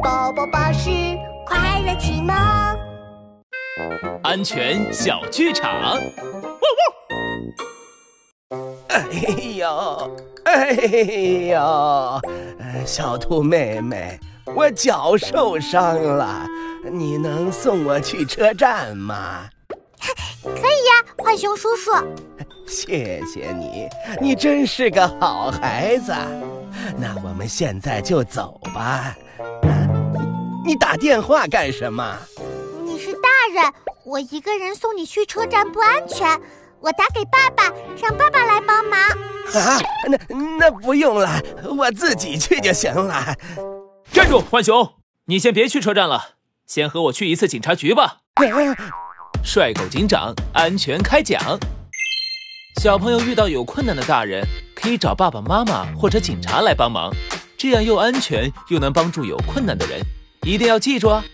宝宝巴士快乐启蒙，安全小剧场。哎呦，哎呦，小兔妹妹，我脚受伤了，你能送我去车站吗？可以呀，浣熊叔叔。谢谢你，你真是个好孩子。那我们现在就走吧。你打电话干什么？你是大人，我一个人送你去车站不安全，我打给爸爸，让爸爸来帮忙。啊，那那不用了，我自己去就行了。站住，浣熊，你先别去车站了，先和我去一次警察局吧。帅狗警长安全开讲。小朋友遇到有困难的大人，可以找爸爸妈妈或者警察来帮忙，这样又安全又能帮助有困难的人，一定要记住啊。